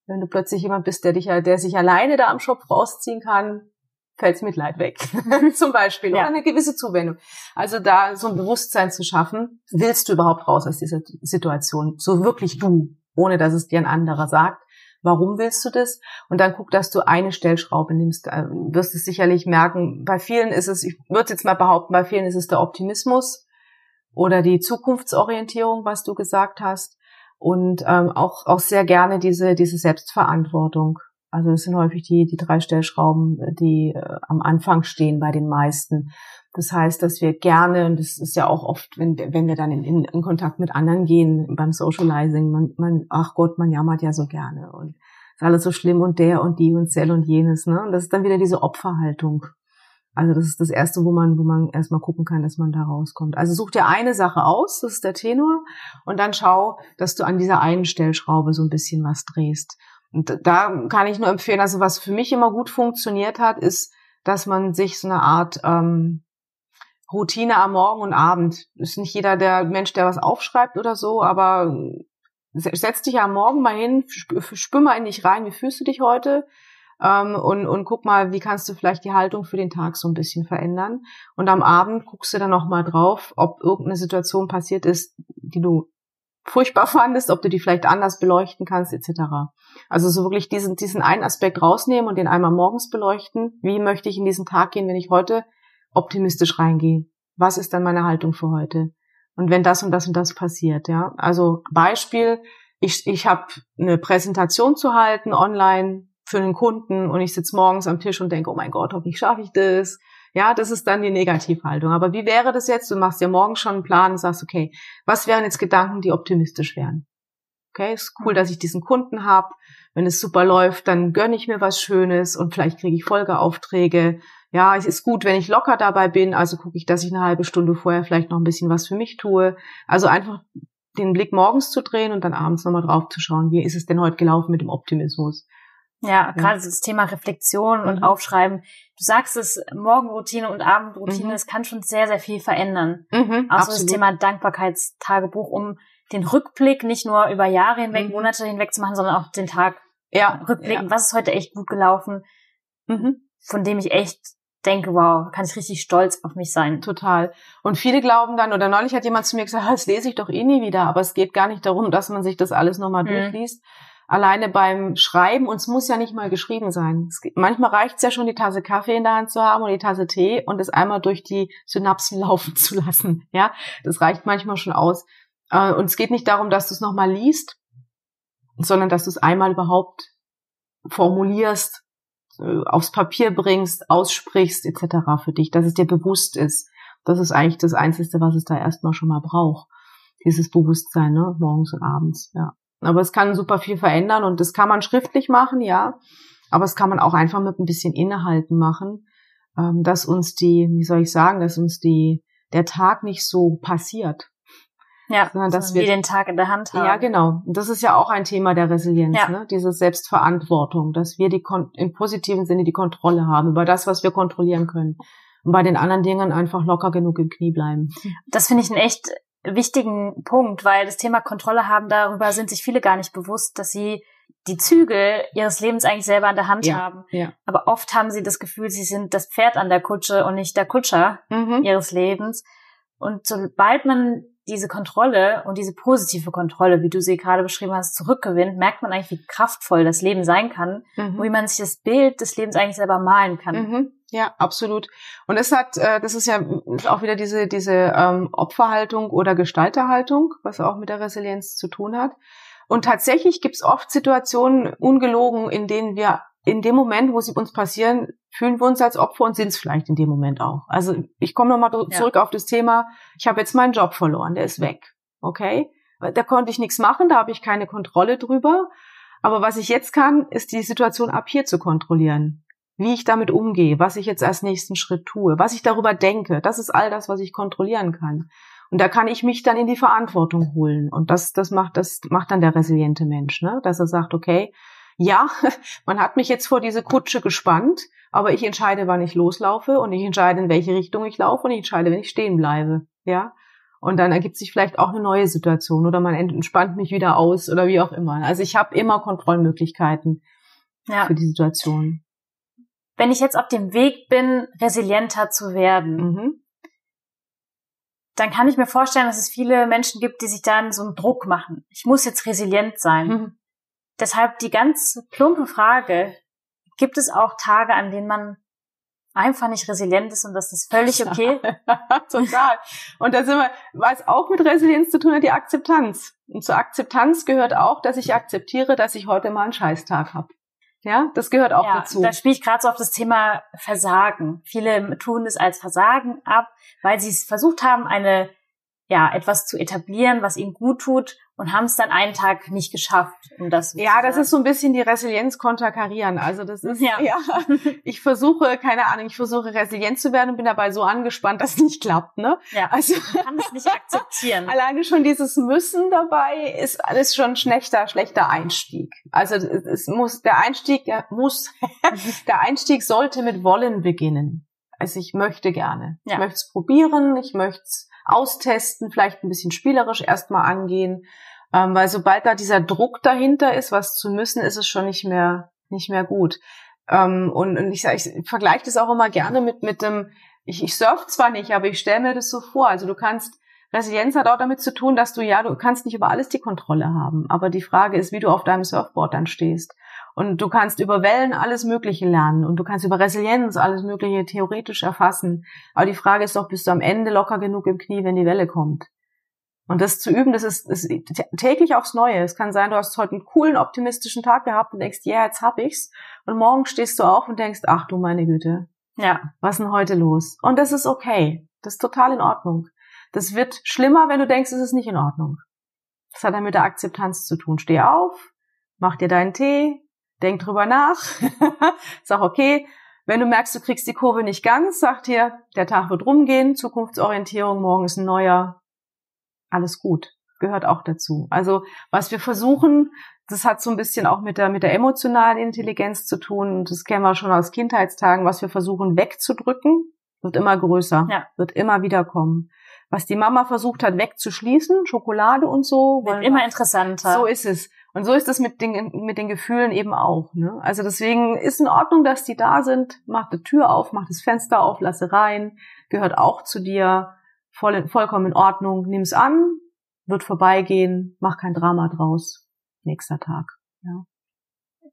Wenn du plötzlich jemand bist, der dich, der sich alleine da am Schopf rausziehen kann, fällt's Mitleid weg. (laughs) Zum Beispiel. Ja. Oder eine gewisse Zuwendung. Also da so ein Bewusstsein zu schaffen, willst du überhaupt raus aus dieser Situation? So wirklich du, ohne dass es dir ein anderer sagt. Warum willst du das? Und dann guck, dass du eine Stellschraube nimmst. Du wirst es sicherlich merken. Bei vielen ist es, ich würde jetzt mal behaupten, bei vielen ist es der Optimismus oder die Zukunftsorientierung, was du gesagt hast. Und ähm, auch, auch sehr gerne diese, diese Selbstverantwortung. Also das sind häufig die, die drei Stellschrauben, die äh, am Anfang stehen bei den meisten. Das heißt, dass wir gerne, und das ist ja auch oft, wenn, wenn wir dann in, in, in Kontakt mit anderen gehen, beim Socializing, man, man, ach Gott, man jammert ja so gerne und ist alles so schlimm und der und die und Zell und jenes, ne? Und das ist dann wieder diese Opferhaltung. Also das ist das Erste, wo man, wo man erstmal gucken kann, dass man da rauskommt. Also such dir eine Sache aus, das ist der Tenor, und dann schau, dass du an dieser einen Stellschraube so ein bisschen was drehst. Und da kann ich nur empfehlen, also was für mich immer gut funktioniert hat, ist, dass man sich so eine Art ähm, Routine am Morgen und Abend. Ist nicht jeder der Mensch, der was aufschreibt oder so, aber setz dich am Morgen mal hin, spür mal in dich rein, wie fühlst du dich heute? Ähm, und, und guck mal, wie kannst du vielleicht die Haltung für den Tag so ein bisschen verändern. Und am Abend guckst du dann nochmal drauf, ob irgendeine Situation passiert ist, die du furchtbar (laughs) fandest, ob du die vielleicht anders beleuchten kannst, etc. Also so wirklich diesen, diesen einen Aspekt rausnehmen und den einmal morgens beleuchten. Wie möchte ich in diesen Tag gehen, wenn ich heute optimistisch reingehe? Was ist dann meine Haltung für heute? Und wenn das und das und das passiert, ja. Also Beispiel, ich, ich habe eine Präsentation zu halten online für einen Kunden und ich sitze morgens am Tisch und denke, oh mein Gott, hoffentlich schaffe ich das. Ja, das ist dann die Negativhaltung. Aber wie wäre das jetzt? Du machst dir morgen schon einen Plan und sagst, okay, was wären jetzt Gedanken, die optimistisch wären? Okay, ist cool, dass ich diesen Kunden habe. Wenn es super läuft, dann gönne ich mir was Schönes und vielleicht kriege ich Folgeaufträge. Ja, es ist gut, wenn ich locker dabei bin, also gucke ich, dass ich eine halbe Stunde vorher vielleicht noch ein bisschen was für mich tue. Also einfach den Blick morgens zu drehen und dann abends nochmal drauf zu schauen, wie ist es denn heute gelaufen mit dem Optimismus. Ja, gerade das Thema Reflexion und mhm. Aufschreiben. Du sagst es, Morgenroutine und Abendroutine, mhm. das kann schon sehr, sehr viel verändern. Mhm, also absolut. das Thema Dankbarkeitstagebuch, um den Rückblick nicht nur über Jahre hinweg, mhm. Monate hinweg zu machen, sondern auch den Tag ja, rückblicken. Ja. Was ist heute echt gut gelaufen? Mhm. Von dem ich echt denke, wow, kann ich richtig stolz auf mich sein. Total. Und viele glauben dann, oder neulich hat jemand zu mir gesagt, das lese ich doch eh nie wieder, aber es geht gar nicht darum, dass man sich das alles nochmal mhm. durchliest, alleine beim Schreiben, und es muss ja nicht mal geschrieben sein. Gibt, manchmal reicht es ja schon, die Tasse Kaffee in der Hand zu haben oder die Tasse Tee und es einmal durch die Synapsen (laughs) laufen zu lassen. Ja, das reicht manchmal schon aus. Äh, und es geht nicht darum, dass du es nochmal liest, sondern dass du es einmal überhaupt formulierst, äh, aufs Papier bringst, aussprichst etc. für dich, dass es dir bewusst ist. Das ist eigentlich das Einzige, was es da erstmal schon mal braucht. Dieses Bewusstsein, ne? morgens und abends, ja. Aber es kann super viel verändern und das kann man schriftlich machen, ja. Aber es kann man auch einfach mit ein bisschen Innehalten machen, ähm, dass uns die, wie soll ich sagen, dass uns die, der Tag nicht so passiert. Ja, sondern dass wir den Tag in der Hand haben. Ja, genau. Und das ist ja auch ein Thema der Resilienz, ja. ne? diese Selbstverantwortung, dass wir die im positiven Sinne die Kontrolle haben über das, was wir kontrollieren können. Und bei den anderen Dingen einfach locker genug im Knie bleiben. Das finde ich einen echt wichtigen Punkt, weil das Thema Kontrolle haben, darüber sind sich viele gar nicht bewusst, dass sie die Zügel ihres Lebens eigentlich selber in der Hand ja, haben. Ja. Aber oft haben sie das Gefühl, sie sind das Pferd an der Kutsche und nicht der Kutscher mhm. ihres Lebens. Und sobald man diese Kontrolle und diese positive Kontrolle, wie du sie gerade beschrieben hast, zurückgewinnt, merkt man eigentlich, wie kraftvoll das Leben sein kann mhm. und wie man sich das Bild des Lebens eigentlich selber malen kann. Mhm. Ja, absolut. Und es hat, äh, das ist ja auch wieder diese diese ähm, Opferhaltung oder Gestalterhaltung, was auch mit der Resilienz zu tun hat. Und tatsächlich gibt es oft Situationen, ungelogen, in denen wir in dem Moment, wo sie uns passieren, fühlen wir uns als Opfer und sind es vielleicht in dem Moment auch. Also ich komme nochmal zurück ja. auf das Thema, ich habe jetzt meinen Job verloren, der ist weg. Okay? Da konnte ich nichts machen, da habe ich keine Kontrolle drüber. Aber was ich jetzt kann, ist die Situation ab hier zu kontrollieren. Wie ich damit umgehe, was ich jetzt als nächsten Schritt tue, was ich darüber denke, das ist all das, was ich kontrollieren kann. Und da kann ich mich dann in die Verantwortung holen. Und das, das macht, das macht dann der resiliente Mensch, ne? Dass er sagt, okay, ja, (laughs) man hat mich jetzt vor diese Kutsche gespannt, aber ich entscheide, wann ich loslaufe und ich entscheide, in welche Richtung ich laufe und ich entscheide, wenn ich stehen bleibe, ja. Und dann ergibt sich vielleicht auch eine neue Situation oder man entspannt mich wieder aus oder wie auch immer. Also ich habe immer Kontrollmöglichkeiten ja. für die Situation. Wenn ich jetzt auf dem Weg bin, resilienter zu werden, mhm. dann kann ich mir vorstellen, dass es viele Menschen gibt, die sich dann so einen Druck machen. Ich muss jetzt resilient sein. Mhm. Deshalb die ganz plumpe Frage, gibt es auch Tage, an denen man einfach nicht resilient ist und das ist völlig (laughs) okay? Total. Und da sind wir, was auch mit Resilienz zu tun hat, die Akzeptanz. Und zur Akzeptanz gehört auch, dass ich akzeptiere, dass ich heute mal einen Scheißtag habe. Ja, das gehört auch ja, dazu. Da spiele ich gerade so auf das Thema Versagen. Viele tun es als Versagen ab, weil sie es versucht haben, eine ja etwas zu etablieren, was ihnen gut tut und haben es dann einen Tag nicht geschafft, um das. Ja, das ist so ein bisschen die Resilienz konterkarieren. Also das ist (laughs) ja. ja, ich versuche, keine Ahnung, ich versuche resilient zu werden und bin dabei so angespannt, dass es nicht klappt, ne? Ja. Also man kann es nicht akzeptieren. (laughs) Alleine schon dieses Müssen dabei ist alles schon schlechter, schlechter Einstieg. Also es muss der Einstieg, der muss, (laughs) der Einstieg sollte mit Wollen beginnen. Also ich möchte gerne. Ja. Ich möchte es probieren, ich möchte es austesten, vielleicht ein bisschen spielerisch erstmal angehen ähm, weil sobald da dieser Druck dahinter ist, was zu müssen, ist es schon nicht mehr, nicht mehr gut. Ähm, und, und ich, ich vergleiche das auch immer gerne mit, mit dem, ich, ich surf zwar nicht, aber ich stelle mir das so vor. Also du kannst, Resilienz hat auch damit zu tun, dass du ja, du kannst nicht über alles die Kontrolle haben. Aber die Frage ist, wie du auf deinem Surfboard dann stehst. Und du kannst über Wellen alles Mögliche lernen und du kannst über Resilienz alles Mögliche theoretisch erfassen. Aber die Frage ist doch, bist du am Ende locker genug im Knie, wenn die Welle kommt? Und das zu üben, das ist, ist täglich aufs Neue. Es kann sein, du hast heute einen coolen, optimistischen Tag gehabt und denkst, ja, yeah, jetzt hab ich's. Und morgen stehst du auf und denkst, ach du meine Güte. Ja. Was ist denn heute los? Und das ist okay. Das ist total in Ordnung. Das wird schlimmer, wenn du denkst, es ist nicht in Ordnung. Das hat dann mit der Akzeptanz zu tun. Steh auf, mach dir deinen Tee, denk drüber nach, (laughs) sag okay. Wenn du merkst, du kriegst die Kurve nicht ganz, sag dir, der Tag wird rumgehen, Zukunftsorientierung, morgen ist ein neuer, alles gut. Gehört auch dazu. Also was wir versuchen, das hat so ein bisschen auch mit der, mit der emotionalen Intelligenz zu tun. Das kennen wir schon aus Kindheitstagen. Was wir versuchen wegzudrücken, wird immer größer, ja. wird immer wieder kommen. Was die Mama versucht hat wegzuschließen, Schokolade und so. Wird immer interessanter. So ist es. Und so ist es mit den, mit den Gefühlen eben auch. Ne? Also deswegen ist in Ordnung, dass die da sind. Mach die Tür auf, mach das Fenster auf, lasse rein. Gehört auch zu dir voll, vollkommen in Ordnung, nimm's an, wird vorbeigehen, mach kein Drama draus. Nächster Tag. Ja.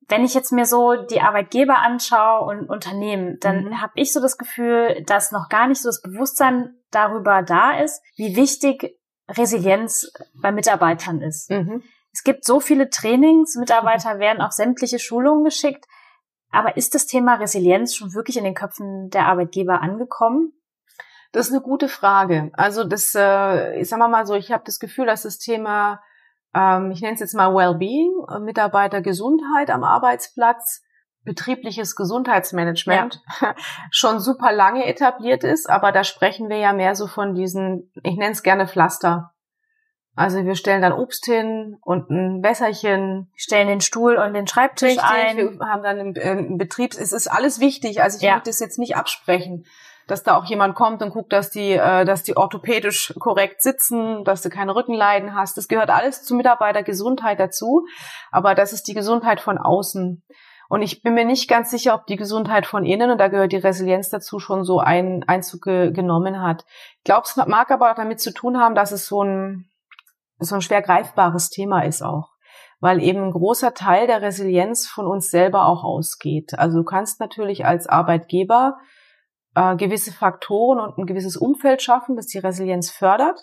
Wenn ich jetzt mir so die Arbeitgeber anschaue und Unternehmen, dann mhm. habe ich so das Gefühl, dass noch gar nicht so das Bewusstsein darüber da ist, wie wichtig Resilienz bei Mitarbeitern ist. Mhm. Es gibt so viele Trainings, Mitarbeiter (laughs) werden auf sämtliche Schulungen geschickt. Aber ist das Thema Resilienz schon wirklich in den Köpfen der Arbeitgeber angekommen? Das ist eine gute Frage. Also das, äh, ich sag mal so, ich habe das Gefühl, dass das Thema, ähm, ich nenne es jetzt mal Wellbeing, äh, Mitarbeitergesundheit am Arbeitsplatz, betriebliches Gesundheitsmanagement ja. (laughs) schon super lange etabliert ist, aber da sprechen wir ja mehr so von diesen, ich nenne es gerne Pflaster. Also wir stellen dann Obst hin und ein Wässerchen. Stellen den Stuhl und den Schreibtisch Richtig, ein. Wir haben dann einen, einen Betrieb. Es ist alles wichtig. Also ich ja. möchte das jetzt nicht absprechen dass da auch jemand kommt und guckt, dass die, äh, dass die orthopädisch korrekt sitzen, dass du keine Rückenleiden hast. Das gehört alles zur Mitarbeitergesundheit dazu. Aber das ist die Gesundheit von außen. Und ich bin mir nicht ganz sicher, ob die Gesundheit von innen, und da gehört die Resilienz dazu, schon so einen Einzug ge genommen hat. Ich glaube, es mag aber auch damit zu tun haben, dass es so ein, so ein schwer greifbares Thema ist auch. Weil eben ein großer Teil der Resilienz von uns selber auch ausgeht. Also du kannst natürlich als Arbeitgeber äh, gewisse Faktoren und ein gewisses Umfeld schaffen, das die Resilienz fördert.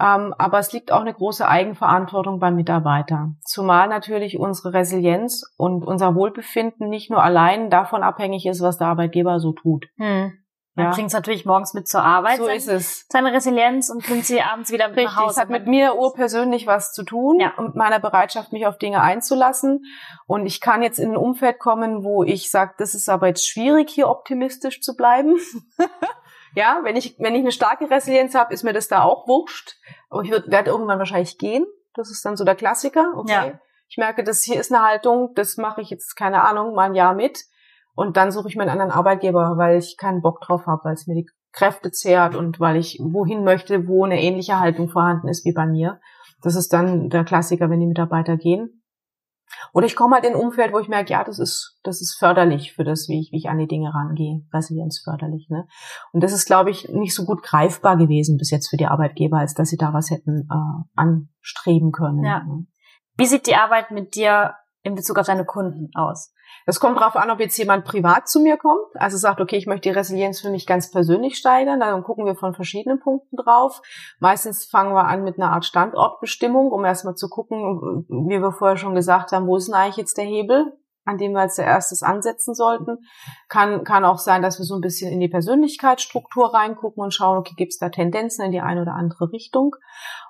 Ähm, aber es liegt auch eine große Eigenverantwortung beim Mitarbeiter. Zumal natürlich unsere Resilienz und unser Wohlbefinden nicht nur allein davon abhängig ist, was der Arbeitgeber so tut. Hm. Man ja. bringt es natürlich morgens mit zur Arbeit. So ist es. Seine Resilienz und bringt sie abends wieder mit Richtig, nach Hause. Es hat mit mir urpersönlich was zu tun ja. und meiner Bereitschaft, mich auf Dinge einzulassen. Und ich kann jetzt in ein Umfeld kommen, wo ich sage, das ist aber jetzt schwierig, hier optimistisch zu bleiben. (laughs) Ja, wenn ich, wenn ich eine starke Resilienz habe, ist mir das da auch wurscht. Aber ich werde irgendwann wahrscheinlich gehen. Das ist dann so der Klassiker. Okay. Ja. Ich merke, das hier ist eine Haltung, das mache ich jetzt, keine Ahnung, mal ein Jahr mit. Und dann suche ich mir einen anderen Arbeitgeber, weil ich keinen Bock drauf habe, weil es mir die Kräfte zehrt und weil ich wohin möchte, wo eine ähnliche Haltung vorhanden ist wie bei mir. Das ist dann der Klassiker, wenn die Mitarbeiter gehen. Oder ich komme halt in ein Umfeld, wo ich merke, ja, das ist, das ist förderlich für das, wie ich, wie ich an die Dinge rangehe. Resilienz förderlich, ne? Und das ist, glaube ich, nicht so gut greifbar gewesen bis jetzt für die Arbeitgeber, als dass sie da was hätten äh, anstreben können. Ja. Ne? Wie sieht die Arbeit mit dir in Bezug auf deine Kunden aus? Das kommt darauf an, ob jetzt jemand privat zu mir kommt, also sagt, okay, ich möchte die Resilienz für mich ganz persönlich steigern, dann gucken wir von verschiedenen Punkten drauf. Meistens fangen wir an mit einer Art Standortbestimmung, um erstmal zu gucken, wie wir vorher schon gesagt haben, wo ist denn eigentlich jetzt der Hebel? An dem wir als erstes ansetzen sollten. Kann, kann auch sein, dass wir so ein bisschen in die Persönlichkeitsstruktur reingucken und schauen, okay, gibt es da Tendenzen in die eine oder andere Richtung?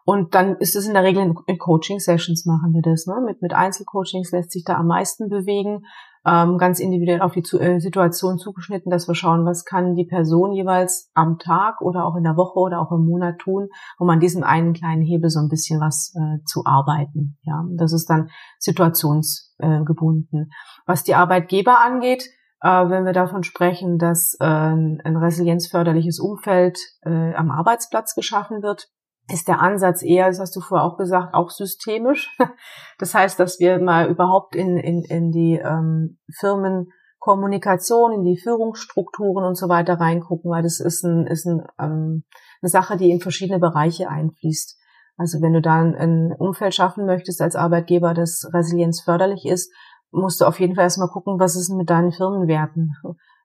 Und dann ist es in der Regel in, in Coaching-Sessions machen wir das. Ne? Mit, mit Einzelcoachings lässt sich da am meisten bewegen ähm, ganz individuell auf die zu, äh, Situation zugeschnitten, dass wir schauen, was kann die Person jeweils am Tag oder auch in der Woche oder auch im Monat tun, um an diesem einen kleinen Hebel so ein bisschen was äh, zu arbeiten. Ja, das ist dann situationsgebunden. was die Arbeitgeber angeht, äh, wenn wir davon sprechen, dass äh, ein resilienzförderliches Umfeld äh, am Arbeitsplatz geschaffen wird, ist der Ansatz eher, das hast du vorher auch gesagt, auch systemisch. (laughs) Das heißt, dass wir mal überhaupt in, in, in die ähm, Firmenkommunikation, in die Führungsstrukturen und so weiter reingucken, weil das ist, ein, ist ein, ähm, eine Sache, die in verschiedene Bereiche einfließt. Also wenn du dann ein Umfeld schaffen möchtest als Arbeitgeber, das resilienzförderlich ist, musst du auf jeden Fall erstmal gucken, was ist denn mit deinen Firmenwerten?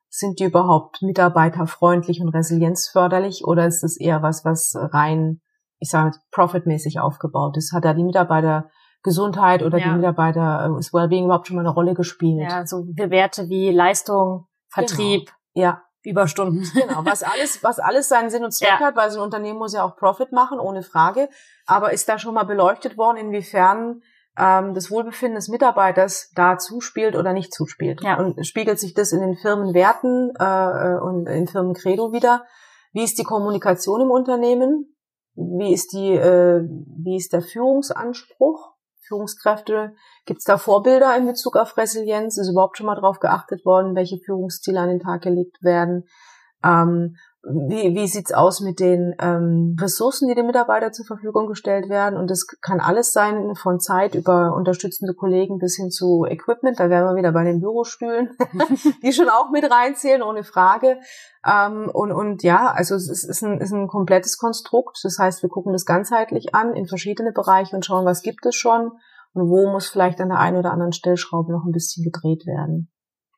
Sind die überhaupt mitarbeiterfreundlich und resilienzförderlich oder ist es eher was, was rein ich sage, profitmäßig aufgebaut ist. Hat da die Mitarbeitergesundheit oder ja. die Mitarbeiter, äh, ist Wellbeing überhaupt schon mal eine Rolle gespielt? Ja, so Werte wie Leistung, Vertrieb, genau. ja. Überstunden. Genau, was (laughs) alles, was alles seinen Sinn und Zweck ja. hat, weil so ein Unternehmen muss ja auch Profit machen, ohne Frage. Aber ist da schon mal beleuchtet worden, inwiefern ähm, das Wohlbefinden des Mitarbeiters da zuspielt oder nicht zuspielt? Ja. Und spiegelt sich das in den Firmenwerten äh, und in Firmencredo wieder? Wie ist die Kommunikation im Unternehmen? Wie ist die, äh, wie ist der Führungsanspruch? Führungskräfte, gibt es da Vorbilder in Bezug auf Resilienz? Ist überhaupt schon mal darauf geachtet worden, welche Führungsziele an den Tag gelegt werden? Ähm, wie, wie sieht's aus mit den ähm, Ressourcen, die dem Mitarbeiter zur Verfügung gestellt werden? Und das kann alles sein, von Zeit über unterstützende Kollegen bis hin zu Equipment. Da wären wir wieder bei den Bürostühlen, (laughs) die schon auch mit reinzählen, ohne Frage. Ähm, und, und ja, also es ist, ist, ein, ist ein komplettes Konstrukt. Das heißt, wir gucken das ganzheitlich an in verschiedene Bereiche und schauen, was gibt es schon und wo muss vielleicht an der einen oder anderen Stellschraube noch ein bisschen gedreht werden.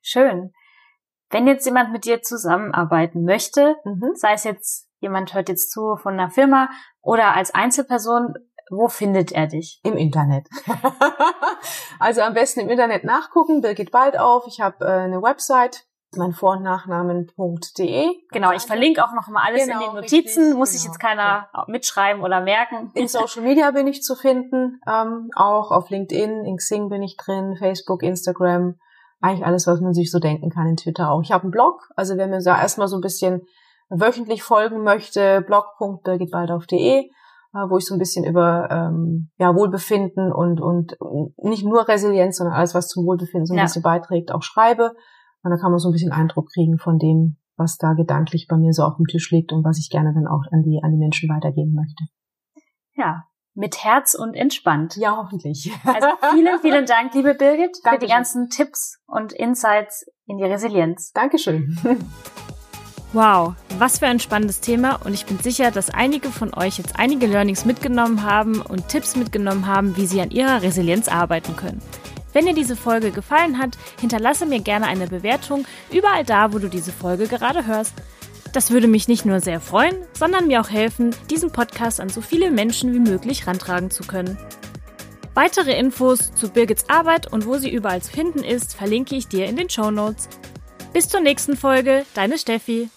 Schön. Wenn jetzt jemand mit dir zusammenarbeiten möchte, mhm. sei es jetzt jemand hört jetzt zu von einer Firma oder als Einzelperson, wo findet er dich? Im Internet. (laughs) also am besten im Internet nachgucken. Birgit bald auf. Ich habe äh, eine Website mein Vor- und Nachnamen.de. Genau, ich verlinke auch noch mal alles genau, in den Notizen. Richtig, Muss genau. ich jetzt keiner ja. mitschreiben oder merken. In Social Media bin ich zu finden, ähm, auch auf LinkedIn, in Xing bin ich drin, Facebook, Instagram eigentlich alles, was man sich so denken kann in Twitter auch. Ich habe einen Blog, also wer mir da erstmal so ein bisschen wöchentlich folgen möchte, blog.birgitbaldauf.de, äh, wo ich so ein bisschen über ähm, ja, Wohlbefinden und, und nicht nur Resilienz, sondern alles, was zum Wohlbefinden so ein ja. bisschen beiträgt, auch schreibe. Und da kann man so ein bisschen Eindruck kriegen von dem, was da gedanklich bei mir so auf dem Tisch liegt und was ich gerne dann auch an die, an die Menschen weitergeben möchte. Ja, mit Herz und entspannt. Ja, hoffentlich. Also vielen, vielen Dank, liebe Birgit, Dankeschön. für die ganzen Tipps und Insights in die Resilienz. Dankeschön. Wow, was für ein spannendes Thema und ich bin sicher, dass einige von euch jetzt einige Learnings mitgenommen haben und Tipps mitgenommen haben, wie sie an ihrer Resilienz arbeiten können. Wenn dir diese Folge gefallen hat, hinterlasse mir gerne eine Bewertung überall da, wo du diese Folge gerade hörst. Das würde mich nicht nur sehr freuen, sondern mir auch helfen, diesen Podcast an so viele Menschen wie möglich rantragen zu können. Weitere Infos zu Birgits Arbeit und wo sie überall zu finden ist, verlinke ich dir in den Show Notes. Bis zur nächsten Folge, deine Steffi.